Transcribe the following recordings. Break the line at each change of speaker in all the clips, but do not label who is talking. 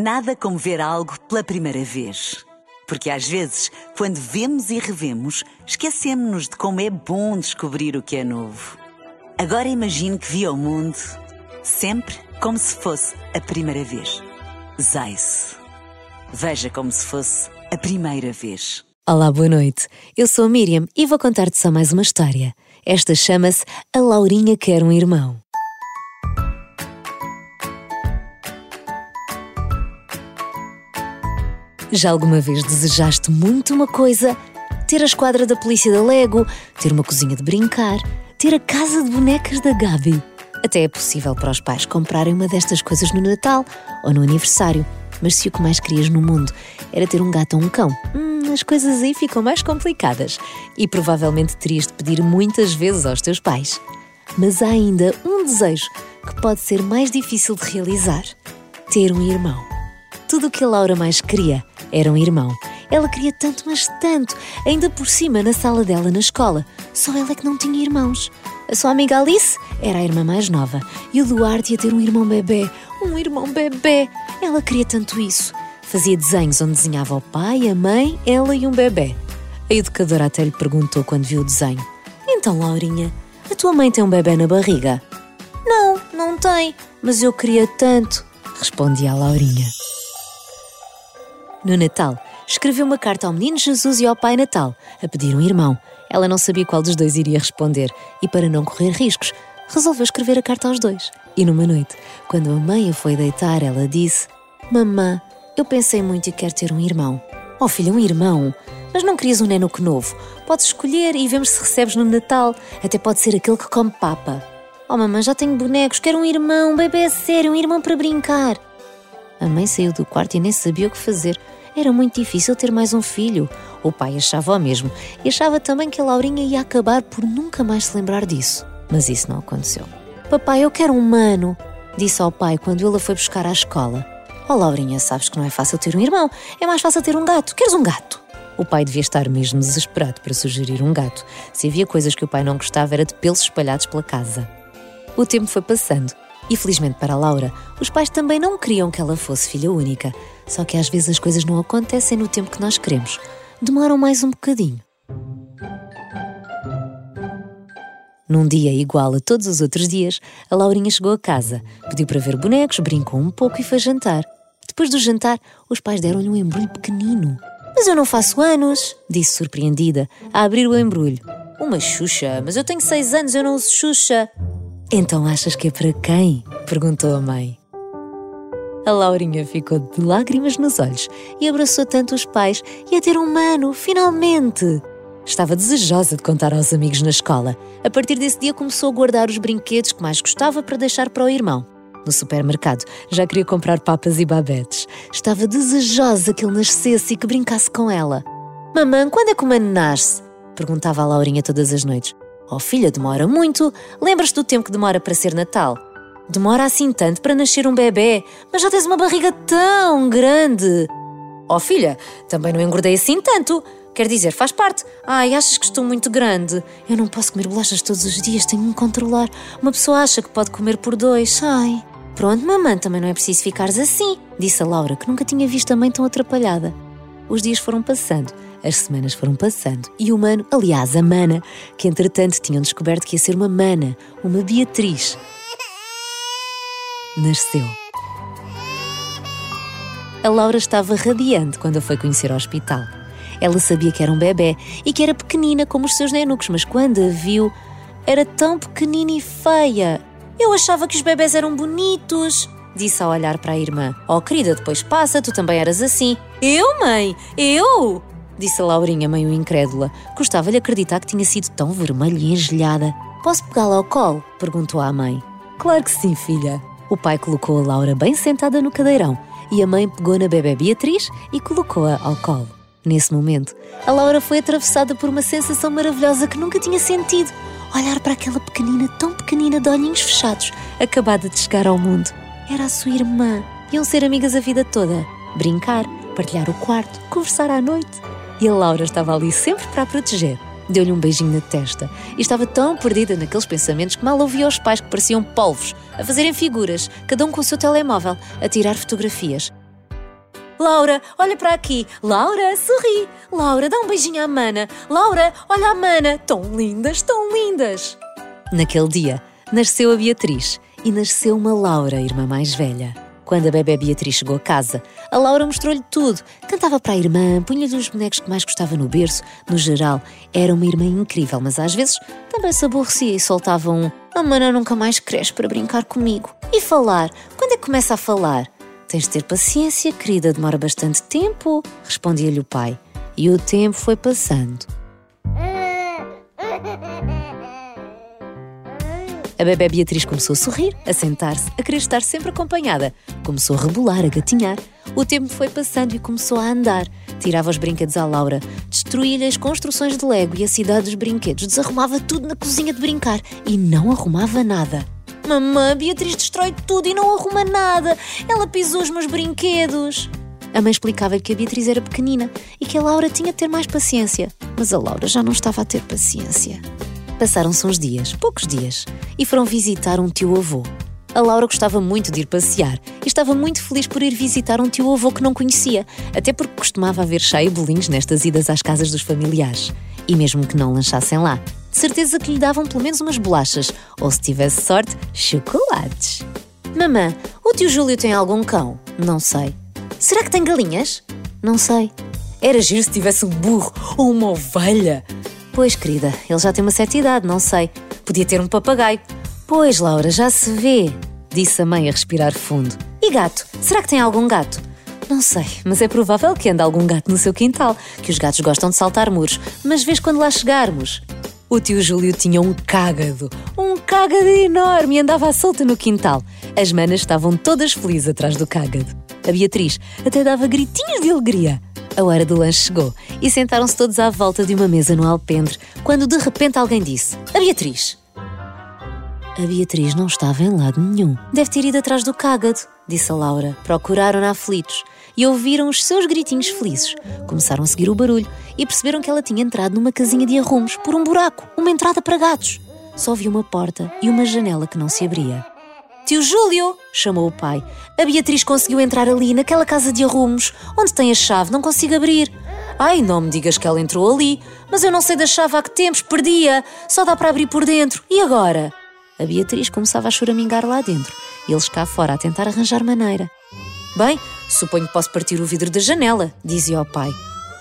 Nada como ver algo pela primeira vez. Porque às vezes, quando vemos e revemos, esquecemos-nos de como é bom descobrir o que é novo. Agora imagine que viu o mundo sempre como se fosse a primeira vez. Zais. Veja como se fosse a primeira vez.
Olá, boa noite. Eu sou a Miriam e vou contar-te só mais uma história. Esta chama-se A Laurinha Quer um Irmão. Já alguma vez desejaste muito uma coisa? Ter a esquadra da polícia da Lego, ter uma cozinha de brincar, ter a casa de bonecas da Gabi. Até é possível para os pais comprarem uma destas coisas no Natal ou no aniversário. Mas se o que mais querias no mundo era ter um gato ou um cão, hum, as coisas aí ficam mais complicadas e provavelmente terias de pedir muitas vezes aos teus pais. Mas há ainda um desejo que pode ser mais difícil de realizar: ter um irmão. Tudo o que a Laura mais queria era um irmão. Ela queria tanto, mas tanto, ainda por cima na sala dela na escola. Só ela é que não tinha irmãos. A sua amiga Alice era a irmã mais nova e o Duarte ia ter um irmão bebê. Um irmão bebê! Ela queria tanto isso. Fazia desenhos onde desenhava o pai, a mãe, ela e um bebê. A educadora até lhe perguntou quando viu o desenho: Então, Laurinha, a tua mãe tem um bebê na barriga? Não, não tem, mas eu queria tanto, respondia a Laurinha. No Natal, escreveu uma carta ao menino Jesus e ao Pai Natal, a pedir um irmão. Ela não sabia qual dos dois iria responder e, para não correr riscos, resolveu escrever a carta aos dois. E numa noite, quando a mãe a foi deitar, ela disse: Mamã, eu pensei muito e quero ter um irmão. Oh, filha, um irmão? Mas não querias um nenuco novo? Podes escolher e vemos se recebes no Natal. Até pode ser aquele que come papa. Oh, mamãe, já tenho bonecos, quero um irmão, um bebê sério, um irmão para brincar. A mãe saiu do quarto e nem sabia o que fazer. Era muito difícil ter mais um filho. O pai achava o mesmo e achava também que a Laurinha ia acabar por nunca mais se lembrar disso. Mas isso não aconteceu. Papai, eu quero um mano, disse ao pai quando ele a foi buscar à escola. Oh, Laurinha, sabes que não é fácil ter um irmão, é mais fácil ter um gato. Queres um gato? O pai devia estar mesmo desesperado para sugerir um gato. Se havia coisas que o pai não gostava, era de pelos espalhados pela casa. O tempo foi passando e felizmente para Laura, os pais também não queriam que ela fosse filha única. Só que às vezes as coisas não acontecem no tempo que nós queremos. Demoram mais um bocadinho. Num dia igual a todos os outros dias, a Laurinha chegou a casa, pediu para ver bonecos, brincou um pouco e foi jantar. Depois do jantar, os pais deram-lhe um embrulho pequenino. Mas eu não faço anos, disse surpreendida, a abrir o embrulho. Uma Xuxa, mas eu tenho seis anos, eu não uso Xuxa. Então achas que é para quem? perguntou a mãe. A Laurinha ficou de lágrimas nos olhos e abraçou tanto os pais e a ter um mano, finalmente! Estava desejosa de contar aos amigos na escola. A partir desse dia começou a guardar os brinquedos que mais gostava para deixar para o irmão. No supermercado já queria comprar papas e babetes. Estava desejosa que ele nascesse e que brincasse com ela. Mamãe, quando é que o mano nasce? Perguntava a Laurinha todas as noites. Oh filha, demora muito. Lembras-te do tempo que demora para ser Natal? Demora assim tanto para nascer um bebê, mas já tens uma barriga tão grande. Oh filha, também não engordei assim tanto. Quer dizer, faz parte. Ai, achas que estou muito grande? Eu não posso comer bolachas todos os dias, tenho de me controlar. Uma pessoa acha que pode comer por dois. Ai. Pronto, mamãe, também não é preciso ficares assim, disse a Laura, que nunca tinha visto a mãe tão atrapalhada. Os dias foram passando as semanas foram passando e o mano, aliás, a mana, que entretanto tinham descoberto que ia ser uma mana, uma Beatriz, nasceu. A Laura estava radiante quando a foi conhecer ao hospital. Ela sabia que era um bebê e que era pequenina como os seus nenucos, mas quando a viu, era tão pequenina e feia. Eu achava que os bebés eram bonitos, disse ao olhar para a irmã. Oh, querida, depois passa, tu também eras assim. Eu, mãe? Eu? Disse a Laurinha, meio incrédula. Gostava-lhe acreditar que tinha sido tão vermelha e engelhada. Posso pegá-la ao colo? perguntou à mãe. Claro que sim, filha. O pai colocou a Laura bem sentada no cadeirão e a mãe pegou na bebê Beatriz e colocou-a ao colo. Nesse momento, a Laura foi atravessada por uma sensação maravilhosa que nunca tinha sentido. Olhar para aquela pequenina, tão pequenina, de olhinhos fechados, acabada de chegar ao mundo. Era a sua irmã. Iam ser amigas a vida toda. Brincar, partilhar o quarto, conversar à noite e a Laura estava ali sempre para a proteger. Deu-lhe um beijinho na testa e estava tão perdida naqueles pensamentos que mal ouvia os pais que pareciam polvos, a fazerem figuras, cada um com o seu telemóvel, a tirar fotografias. Laura, olha para aqui. Laura, sorri. Laura, dá um beijinho à Mana. Laura, olha a Mana. Tão lindas, tão lindas. Naquele dia, nasceu a Beatriz e nasceu uma Laura, irmã mais velha. Quando a bebê Beatriz chegou a casa, a Laura mostrou-lhe tudo. Cantava para a irmã, punha-lhe os bonecos que mais gostava no berço. No geral, era uma irmã incrível, mas às vezes também se aborrecia e soltava um A mana nunca mais cresce para brincar comigo. E falar? Quando é que começa a falar? Tens de ter paciência, querida, demora bastante tempo, respondia-lhe o pai. E o tempo foi passando. A bebé Beatriz começou a sorrir, a sentar-se, a querer estar sempre acompanhada. Começou a rebolar, a gatinhar. O tempo foi passando e começou a andar. Tirava os brinquedos à Laura, destruía-lhe as construções de Lego e a cidade dos brinquedos, desarrumava tudo na cozinha de brincar e não arrumava nada. Mamã, Beatriz destrói tudo e não arruma nada. Ela pisou os meus brinquedos. A mãe explicava-lhe que a Beatriz era pequenina e que a Laura tinha de ter mais paciência. Mas a Laura já não estava a ter paciência. Passaram-se uns dias, poucos dias, e foram visitar um tio-avô. A Laura gostava muito de ir passear e estava muito feliz por ir visitar um tio-avô que não conhecia, até porque costumava haver chá e bolinhos nestas idas às casas dos familiares. E mesmo que não lanchassem lá, de certeza que lhe davam pelo menos umas bolachas, ou se tivesse sorte, chocolates. Mamã, o tio Júlio tem algum cão? Não sei. Será que tem galinhas? Não sei. Era giro se tivesse um burro ou uma ovelha. Pois, querida, ele já tem uma certa idade, não sei. Podia ter um papagaio. Pois, Laura, já se vê, disse a mãe a respirar fundo. E gato? Será que tem algum gato? Não sei, mas é provável que ande algum gato no seu quintal, que os gatos gostam de saltar muros, mas vês quando lá chegarmos. O tio Júlio tinha um cágado, um cágado enorme e andava à solta no quintal. As manas estavam todas felizes atrás do cágado. A Beatriz até dava gritinhos de alegria. A hora do lanche chegou e sentaram-se todos à volta de uma mesa no alpendre, quando de repente alguém disse: A Beatriz! A Beatriz não estava em lado nenhum. Deve ter ido atrás do cágado, disse a Laura. Procuraram-na aflitos e ouviram os seus gritinhos felizes. Começaram a seguir o barulho e perceberam que ela tinha entrado numa casinha de arrumos por um buraco, uma entrada para gatos. Só viu uma porta e uma janela que não se abria. Tio Júlio! chamou o pai. A Beatriz conseguiu entrar ali, naquela casa de arrumos. Onde tem a chave? Não consigo abrir. Ai, não me digas que ela entrou ali. Mas eu não sei da chave há que tempos, perdia. Só dá para abrir por dentro. E agora? A Beatriz começava a choramingar lá dentro. Eles cá fora a tentar arranjar maneira. Bem, suponho que posso partir o vidro da janela, dizia o pai.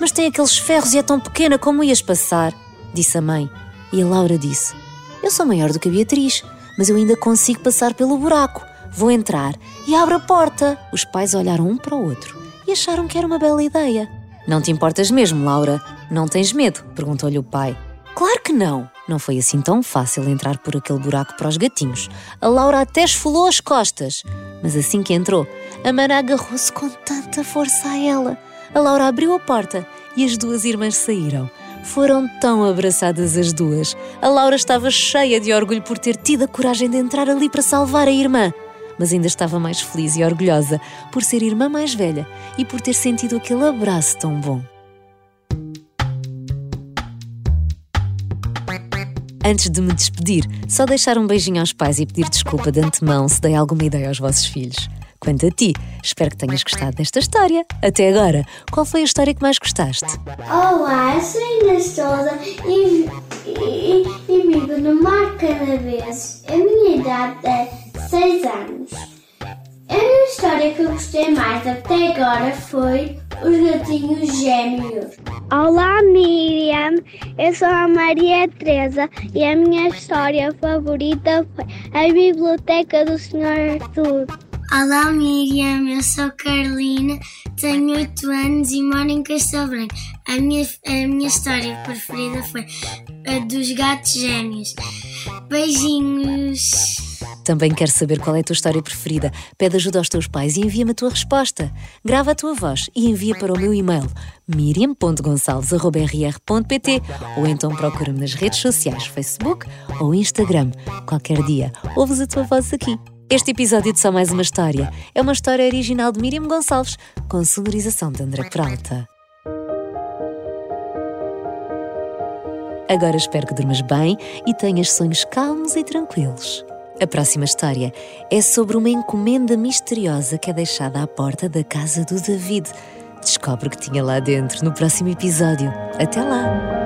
Mas tem aqueles ferros e é tão pequena, como ias passar? Disse a mãe. E a Laura disse: Eu sou maior do que a Beatriz mas eu ainda consigo passar pelo buraco. Vou entrar e abro a porta. Os pais olharam um para o outro e acharam que era uma bela ideia. Não te importas mesmo, Laura? Não tens medo? perguntou-lhe o pai. Claro que não! Não foi assim tão fácil entrar por aquele buraco para os gatinhos. A Laura até esfolou as costas. Mas assim que entrou, a Mara agarrou-se com tanta força a ela. A Laura abriu a porta e as duas irmãs saíram. Foram tão abraçadas as duas. A Laura estava cheia de orgulho por ter tido a coragem de entrar ali para salvar a irmã. Mas ainda estava mais feliz e orgulhosa por ser irmã mais velha e por ter sentido aquele abraço tão bom. Antes de me despedir, só deixar um beijinho aos pais e pedir desculpa de antemão se dei alguma ideia aos vossos filhos. Quanto a ti, espero que tenhas gostado desta história. Até agora, qual foi a história que mais gostaste?
Olá, sou Inês Souza e, e, e vivo no Mar Canaveses. A minha idade é 6 anos. A minha história que eu gostei mais até agora foi Os Gatinhos Gêmeos.
Olá Miriam, eu sou a Maria Teresa e a minha história favorita foi A Biblioteca do Senhor Arthur.
Olá Miriam, eu sou Carolina, tenho 8 anos e moro em Castelo Branco. A minha, a minha história preferida foi a dos gatos gêmeos. Beijinhos!
Também quero saber qual é a tua história preferida. Pede ajuda aos teus pais e envia-me a tua resposta. Grava a tua voz e envia para o meu e-mail miriam.gonçalves.rr.pt ou então procura-me nas redes sociais, Facebook ou Instagram. Qualquer dia, ouves a tua voz aqui. Este episódio de Só Mais Uma História é uma história original de Miriam Gonçalves, com sonorização de André Peralta. Agora espero que durmas bem e tenhas sonhos calmos e tranquilos. A próxima história é sobre uma encomenda misteriosa que é deixada à porta da casa do David. Descobre o que tinha lá dentro no próximo episódio. Até lá!